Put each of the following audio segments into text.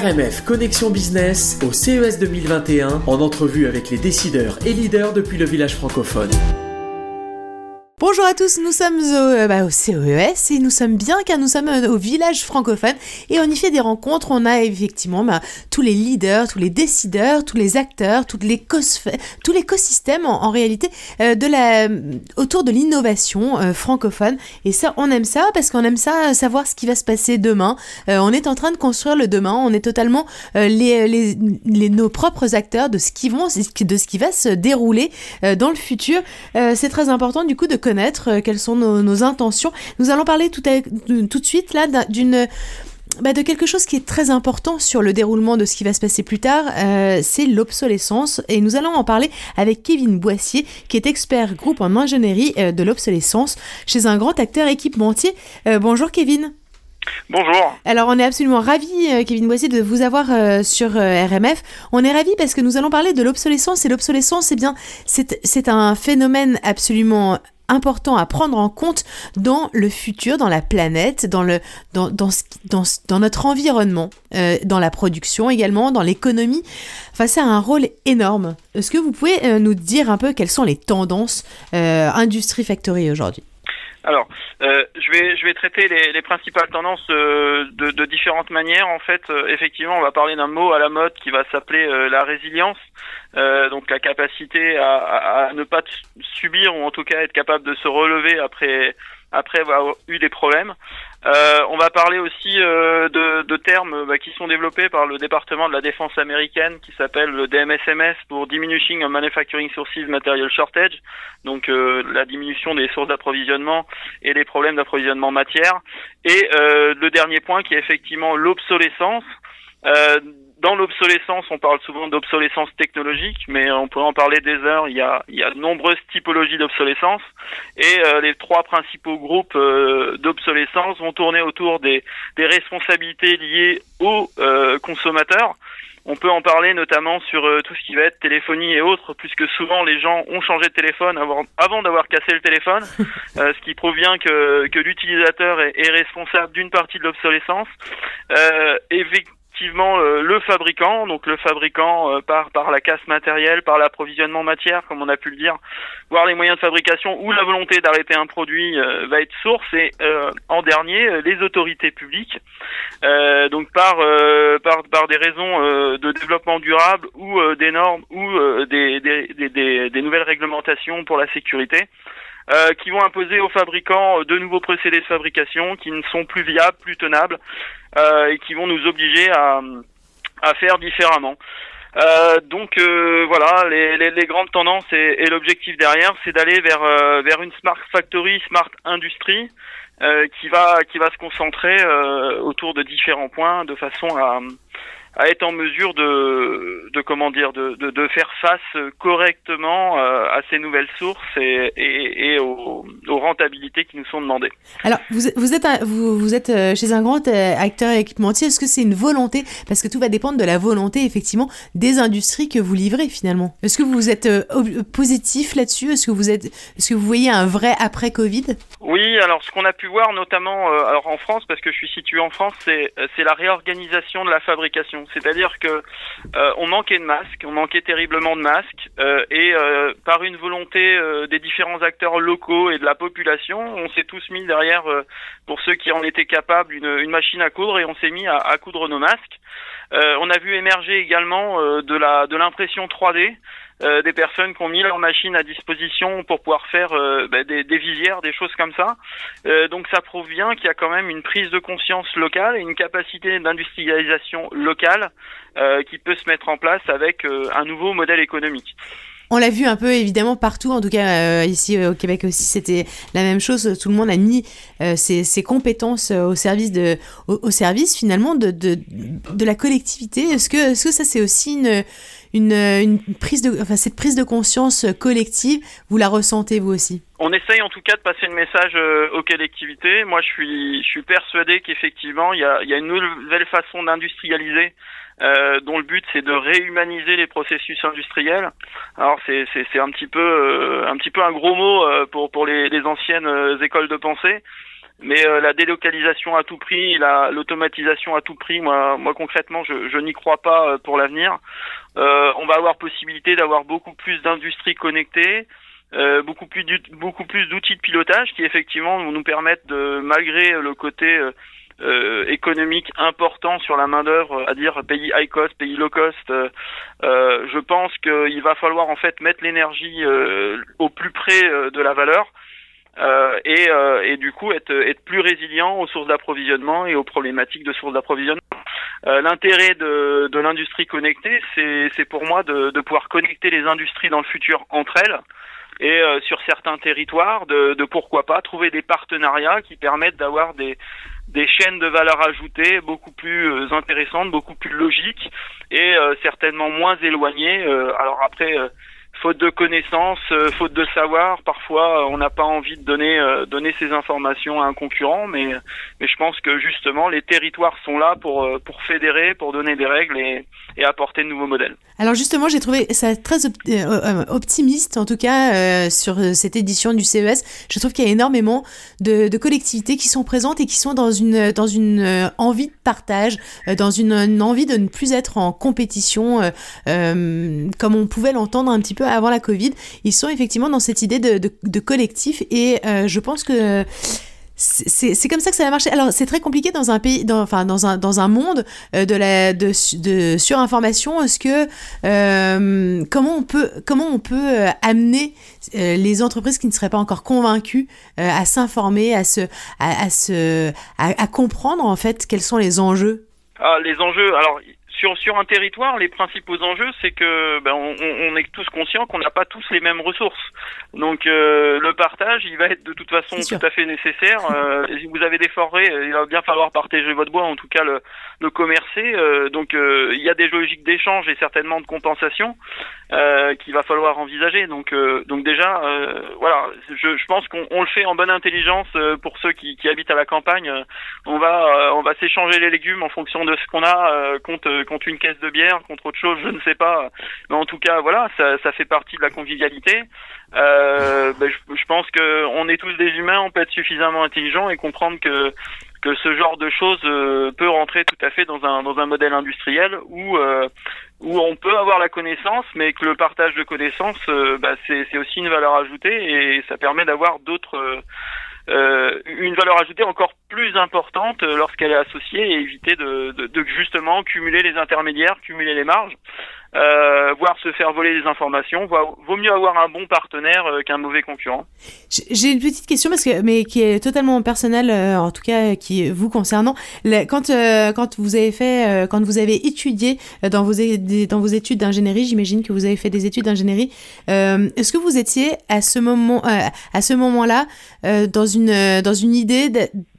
RMF Connexion Business au CES 2021 en entrevue avec les décideurs et leaders depuis le village francophone. Bonjour à tous, nous sommes au, euh, bah, au, CES et nous sommes bien car nous sommes euh, au village francophone et on y fait des rencontres. On a effectivement bah, tous les leaders, tous les décideurs, tous les acteurs, tout l'écosystème en, réalité euh, de la, autour de l'innovation francophone. Et ça, on aime ça parce qu'on aime ça savoir ce qui va se passer demain. on est en train de construire le demain. On est totalement les, les, les, nos propres acteurs de ce qui vont, de ce qui va se dérouler dans le futur. C'est très important du coup de connaître euh, quelles sont nos, intentions. Nous allons parler tout, tout de suite là d'une bah, de quelque chose qui est très important sur le déroulement de ce qui va se passer plus tard, euh, c'est l'obsolescence. Et nous allons en parler avec Kevin Boissier, qui est expert groupe en ingénierie euh, de l'obsolescence chez un grand acteur équipementier. bonjour Kevin. Bonjour. Alors on est absolument ravis, Kevin Boissier, de vous avoir sur RMF. On est ravis parce que nous allons parler de l'obsolescence et l'obsolescence, eh bien, c'est un phénomène absolument important à prendre en compte dans le futur, dans la planète, dans, le, dans, notre environnement, euh, dans la production également, dans l'économie. Ça a un rôle énorme. Est-ce que vous pouvez euh, nous dire un peu quelles sont les tendances euh, Industrie Factory aujourd'hui? Alors, euh, je vais je vais traiter les, les principales tendances euh, de, différentes manières. En fait, euh, effectivement, on va parler d'un mot à la mode qui va s'appeler la résilience, donc la capacité à, à, à, ne pas subir ou en tout cas être capable de se relever après après avoir eu des problèmes. Euh, on va parler aussi euh, de, termes bah, qui sont développés par le département de la défense américaine qui s'appelle le DMSMS pour Diminishing Manufacturing Sources Material Shortage, donc euh, la diminution des sources d'approvisionnement et des problèmes d'approvisionnement matière. Et euh, le dernier point qui est effectivement l'obsolescence. Euh, dans l'obsolescence, on parle souvent d'obsolescence technologique, mais on pourrait en parler des heures. Il y a, il y a de nombreuses typologies d'obsolescence et euh, les trois principaux groupes euh, d'obsolescence vont tourner autour des, des responsabilités liées aux euh, consommateurs. On peut en parler notamment sur tout ce qui va être téléphonie et autres, puisque souvent les gens ont changé de téléphone avant, avant d'avoir cassé le téléphone, ce qui provient que, que l'utilisateur est, est, responsable d'une partie de l'obsolescence. Euh, effectivement euh, le fabricant, donc le fabricant euh, par par la casse matérielle, par l'approvisionnement matière, comme on a pu le dire, voir les moyens de fabrication ou la volonté d'arrêter un produit euh, va être source et en dernier les autorités publiques, donc par des raisons de développement durable ou des normes ou des nouvelles réglementations pour la sécurité. Euh, qui vont imposer aux fabricants de nouveaux procédés de fabrication qui ne sont plus viables, plus tenables, euh, et qui vont nous obliger à, à faire différemment. Euh, donc euh, voilà, les, les, les, grandes tendances et, et l'objectif derrière, c'est d'aller vers vers une smart factory, smart industrie, qui va qui va se concentrer autour de différents points de façon à à être en mesure de, de comment dire, de, de, de faire face correctement euh, à ces nouvelles sources et, et, et aux, aux, rentabilités qui nous sont demandées. Alors, vous, vous êtes, un, vous, vous êtes euh, chez un grand euh, acteur équipementier. Est-ce que c'est une volonté? Parce que tout va dépendre de la volonté, effectivement, des industries que vous livrez finalement. Est-ce que vous êtes positif là-dessus? Est-ce que vous êtes, est-ce que vous voyez un vrai après Covid? Oui. Alors, ce qu'on a pu voir, notamment, alors en France, parce que je suis situé en France, c'est c'est la réorganisation de la fabrication c'est-à-dire que euh, on manquait de masques, on manquait terriblement de masques, euh, et euh, par une volonté des différents acteurs locaux et de la population, on s'est tous mis derrière, pour ceux qui en étaient capables, une, une machine à coudre et on s'est mis à, à, coudre nos masques. on a vu émerger également de la de l'impression 3D. Euh, des personnes qui ont mis leur machine à disposition pour pouvoir faire euh, bah, des, des, visières, des choses comme ça. Euh, donc ça prouve bien qu'il y a quand même une prise de conscience locale et une capacité d'industrialisation locale qui peut se mettre en place avec un nouveau modèle économique. On l'a vu un peu évidemment partout, en tout cas ici au Québec aussi, c'était la même chose. Tout le monde a mis ses, ses, compétences au service de, au, au service finalement de, de, de la collectivité. Est-ce que, est-ce que ça c'est aussi une une, une prise de, enfin, cette prise de conscience collective, vous la ressentez vous aussi? On essaye en tout cas de passer le message euh, aux collectivités. Moi, je suis, je suis persuadé qu'effectivement, il y a, y a, une nouvelle façon d'industrialiser, euh, dont le but c'est de réhumaniser les processus industriels. Alors, c'est, c'est, un petit peu, euh, un petit peu un gros mot euh, pour pour les, les anciennes écoles de pensée. mais la délocalisation à tout prix, l'automatisation à tout prix, moi, moi concrètement, je, je n'y crois pas pour l'avenir. on va avoir possibilité d'avoir beaucoup plus d'industries connectées, euh, beaucoup plus beaucoup plus d'outils de pilotage qui effectivement nous permettent de malgré le côté euh, euh, économique important sur la main d'œuvre, à dire pays high cost, pays low cost. je pense qu'il va falloir en fait mettre l'énergie au plus près de la valeur. et, et du coup être, être plus résilient aux sources d'approvisionnement et aux problématiques de sources d'approvisionnement. L'intérêt de, de l'industrie connectée, c'est pour moi de, de pouvoir connecter les industries dans le futur entre elles et euh, sur certains territoires de, de, pourquoi pas trouver des partenariats qui permettent d'avoir des des chaînes de valeur ajoutée beaucoup plus euh, intéressantes, beaucoup plus logiques et euh, certainement moins éloignées. alors après faute de connaissances, faute de savoir, parfois on n'a pas envie de donner donner ces informations à un concurrent, mais je pense que justement les territoires sont là pour fédérer, pour donner des règles et, apporter de nouveaux modèles. Alors justement, j'ai trouvé ça très euh, euh, optimiste, en tout cas, euh, sur cette édition du CES. Je trouve qu'il y a énormément de, collectivités qui sont présentes et qui sont dans une envie de partage, dans une, envie de ne plus être en compétition, comme on pouvait l'entendre un petit peu avant la Covid. Ils sont effectivement dans cette idée de, collectif et je pense que c'est comme ça que ça va marcher. Alors, c'est très compliqué dans un pays, enfin, dans un, dans un monde euh, de, la, de, surinformation. Est-ce que, euh, comment on peut, comment on peut euh, amener les entreprises qui ne seraient pas encore convaincues à s'informer, à se, à se, à, comprendre, en fait, quels sont les enjeux? Ah, les enjeux, alors, sur, un territoire, les principaux enjeux, c'est que ben, on, on, est tous conscients qu'on n'a pas tous les mêmes ressources. Donc euh, le partage, il va être de toute façon tout à fait nécessaire. Euh, si vous avez des forêts, il va bien falloir partager votre bois, en tout cas le, le commercer. Euh, donc euh, il y a des logiques d'échange et certainement de compensation qu'il va falloir envisager. Donc donc déjà, voilà, je, je pense qu'on le fait en bonne intelligence pour ceux qui, qui habitent à la campagne. on va on va s'échanger les légumes en fonction de ce qu'on a compte contre une caisse de bière, contre autre chose, je ne sais pas. Mais en tout cas, voilà, ça, ça fait partie de la convivialité. Euh, ben, je, pense que on est tous des humains, on peut être suffisamment intelligent et comprendre que que ce genre de choses euh, peut rentrer tout à fait dans un dans un modèle industriel où euh, où on peut avoir la connaissance, mais que le partage de connaissances, euh, bah, c'est aussi une valeur ajoutée et ça permet d'avoir d'autres euh, une valeur ajoutée encore plus importante lorsqu'elle est associée et éviter de, de, justement cumuler les intermédiaires, cumuler les marges euh, voire se faire voler des informations. Vaut mieux avoir un bon partenaire euh, qu'un mauvais concurrent. J'ai une petite question parce que mais qui est totalement personnelle, euh, en tout cas qui vous concernant. Quand euh, quand vous avez fait, quand vous avez étudié dans vos études d'ingénierie, j'imagine que vous avez fait des études d'ingénierie. Est-ce que vous étiez à ce moment à ce moment-là dans une dans une idée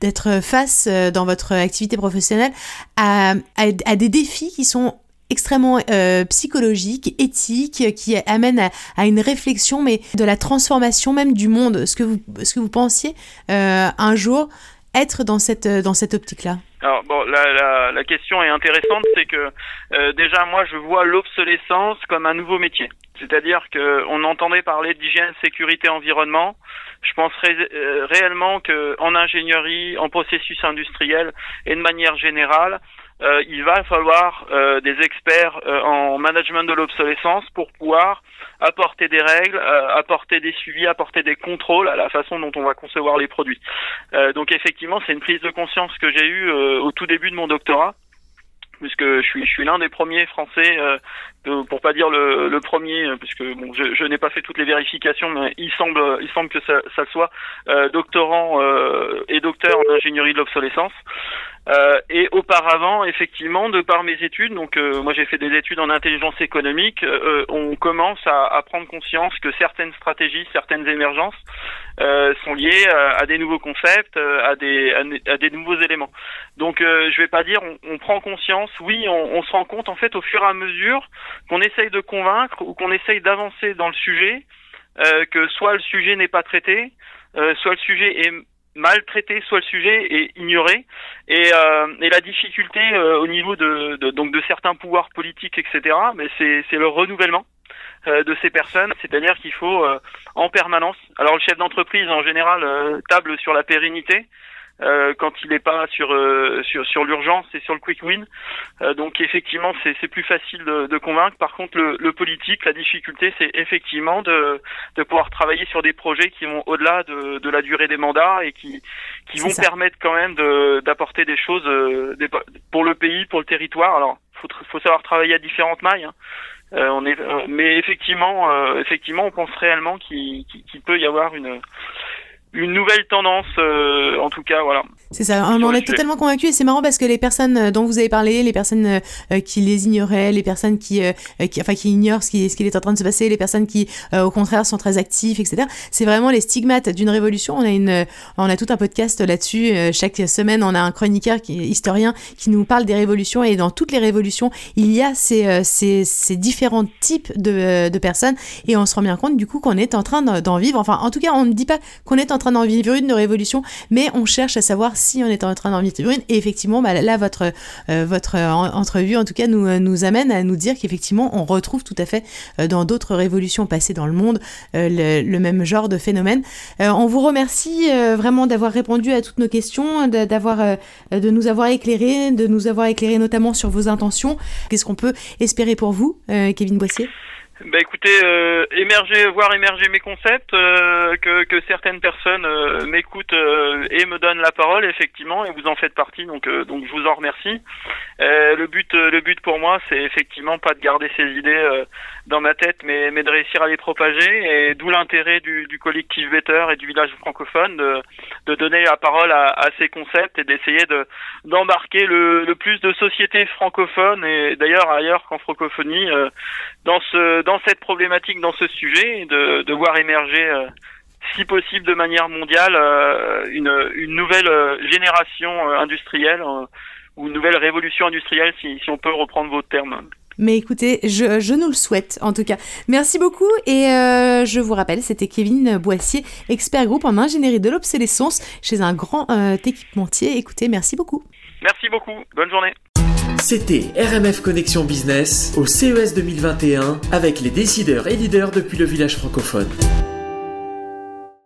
d'être face dans votre activité professionnelle à, à, des défis qui sont extrêmement euh, psychologique, éthique, qui amène à, une réflexion, mais de la transformation même du monde. Est-ce que vous, ce que vous pensiez euh, un jour être dans cette, dans cette optique-là? Alors bon, la, la, la, question est intéressante, c'est que euh, déjà moi je vois l'obsolescence comme un nouveau métier. C'est-à-dire que on entendait parler d'hygiène, sécurité, environnement. Je pense réellement que en ingénierie, en processus industriel et de manière générale, euh, il va falloir euh, des experts euh, en management de l'obsolescence pour pouvoir apporter des règles, apporter des suivis, apporter des contrôles à la façon dont on va concevoir les produits. donc effectivement, c'est une prise de conscience que j'ai eue au tout début de mon doctorat puisque je suis, je suis l'un des premiers Français, euh, pour pas dire le, le premier, puisque bon, je, je n'ai pas fait toutes les vérifications, mais il semble, il semble que ça, ça soit doctorant et docteur en ingénierie de l'obsolescence. Euh, et auparavant, effectivement, de par mes études, donc euh, moi j'ai fait des études en intelligence économique, euh, on commence à, à, prendre conscience que certaines stratégies, certaines émergences sont liées à, des nouveaux concepts, à des, à, des nouveaux éléments. Donc je vais pas dire on, on prend conscience, oui, on, on, se rend compte en fait au fur et à mesure qu'on essaye de convaincre ou qu'on essaye d'avancer dans le sujet, que soit le sujet n'est pas traité, soit le sujet est maltraité, soit le sujet est ignoré, et, euh, la difficulté euh, au niveau de, donc de certains pouvoirs politiques, etc. Mais c'est c'est le renouvellement euh, de ces personnes, c'est-à-dire qu'il faut en permanence. Alors le chef d'entreprise en général table sur la pérennité. Euh, quand il n'est pas sur euh, sur sur l'urgence et sur le quick win. Euh, donc effectivement, c'est c'est plus facile de, de, convaincre. Par contre, le, le politique, la difficulté, c'est effectivement de de pouvoir travailler sur des projets qui vont au-delà de, de la durée des mandats et qui qui vont permettre quand même de d'apporter des choses des, pour le pays, pour le territoire. Alors, faut faut savoir travailler à différentes mailles. Hein. Euh, on est, mais effectivement, euh, effectivement, on pense réellement qu'il peut y avoir une une nouvelle tendance, euh, en tout cas, voilà. C'est ça, on en est totalement convaincu et c'est marrant parce que les personnes euh, dont vous avez parlé, les personnes euh, qui les ignoraient, les personnes qui, qui, enfin, qui ignorent ce qui, ce qui est en train de se passer, les personnes qui, au contraire, sont très actives, etc. C'est vraiment les stigmates d'une révolution. On a une, on a tout un podcast là-dessus. chaque semaine, on a un chroniqueur qui historien qui nous parle des révolutions et dans toutes les révolutions, il y a ces, ces, ces différents types de, de personnes et on se rend bien compte du coup qu'on est en train d'en vivre. Enfin, en tout cas, on ne dit pas qu'on est en train d'en vivre une de révolution, mais on cherche à savoir si on est en train d'en vivre une. Et effectivement, bah, là, votre, euh, votre entrevue, en tout cas, nous, nous amène à nous dire qu'effectivement, on retrouve tout à fait euh, dans d'autres révolutions passées dans le monde euh, le, même genre de phénomène. on vous remercie vraiment d'avoir répondu à toutes nos questions, d'avoir, de nous avoir éclairé, de nous avoir éclairé notamment sur vos intentions. Qu'est-ce qu'on peut espérer pour vous, Kevin Boissier? Bah écoutez, euh, émerger, voir émerger mes concepts, euh, que, que certaines personnes euh, m'écoutent euh, et me donnent la parole, effectivement, et vous en faites partie, donc donc je vous en remercie. le but, le but pour moi, c'est effectivement pas de garder ces idées dans ma tête, mais mais de réussir à les propager, et d'où l'intérêt du, du collectif Better et du village francophone de, de donner la parole à, à ces concepts et d'essayer de d'embarquer le, le plus de sociétés francophones et d'ailleurs ailleurs qu'en francophonie dans ce dans cette problématique, dans ce sujet, de, de voir émerger, euh, si possible de manière mondiale, euh, une, une nouvelle euh, génération industrielle ou une nouvelle révolution industrielle, si, si on peut reprendre vos termes. Mais écoutez, je, je, nous le souhaite en tout cas. Merci beaucoup et je vous rappelle, c'était Kevin Boissier, expert groupe en ingénierie de l'obsolescence chez un grand équipementier. Écoutez, merci beaucoup. Merci beaucoup. Bonne journée. C'était RMF Connexion Business au CES 2021 avec les décideurs et leaders depuis le village francophone.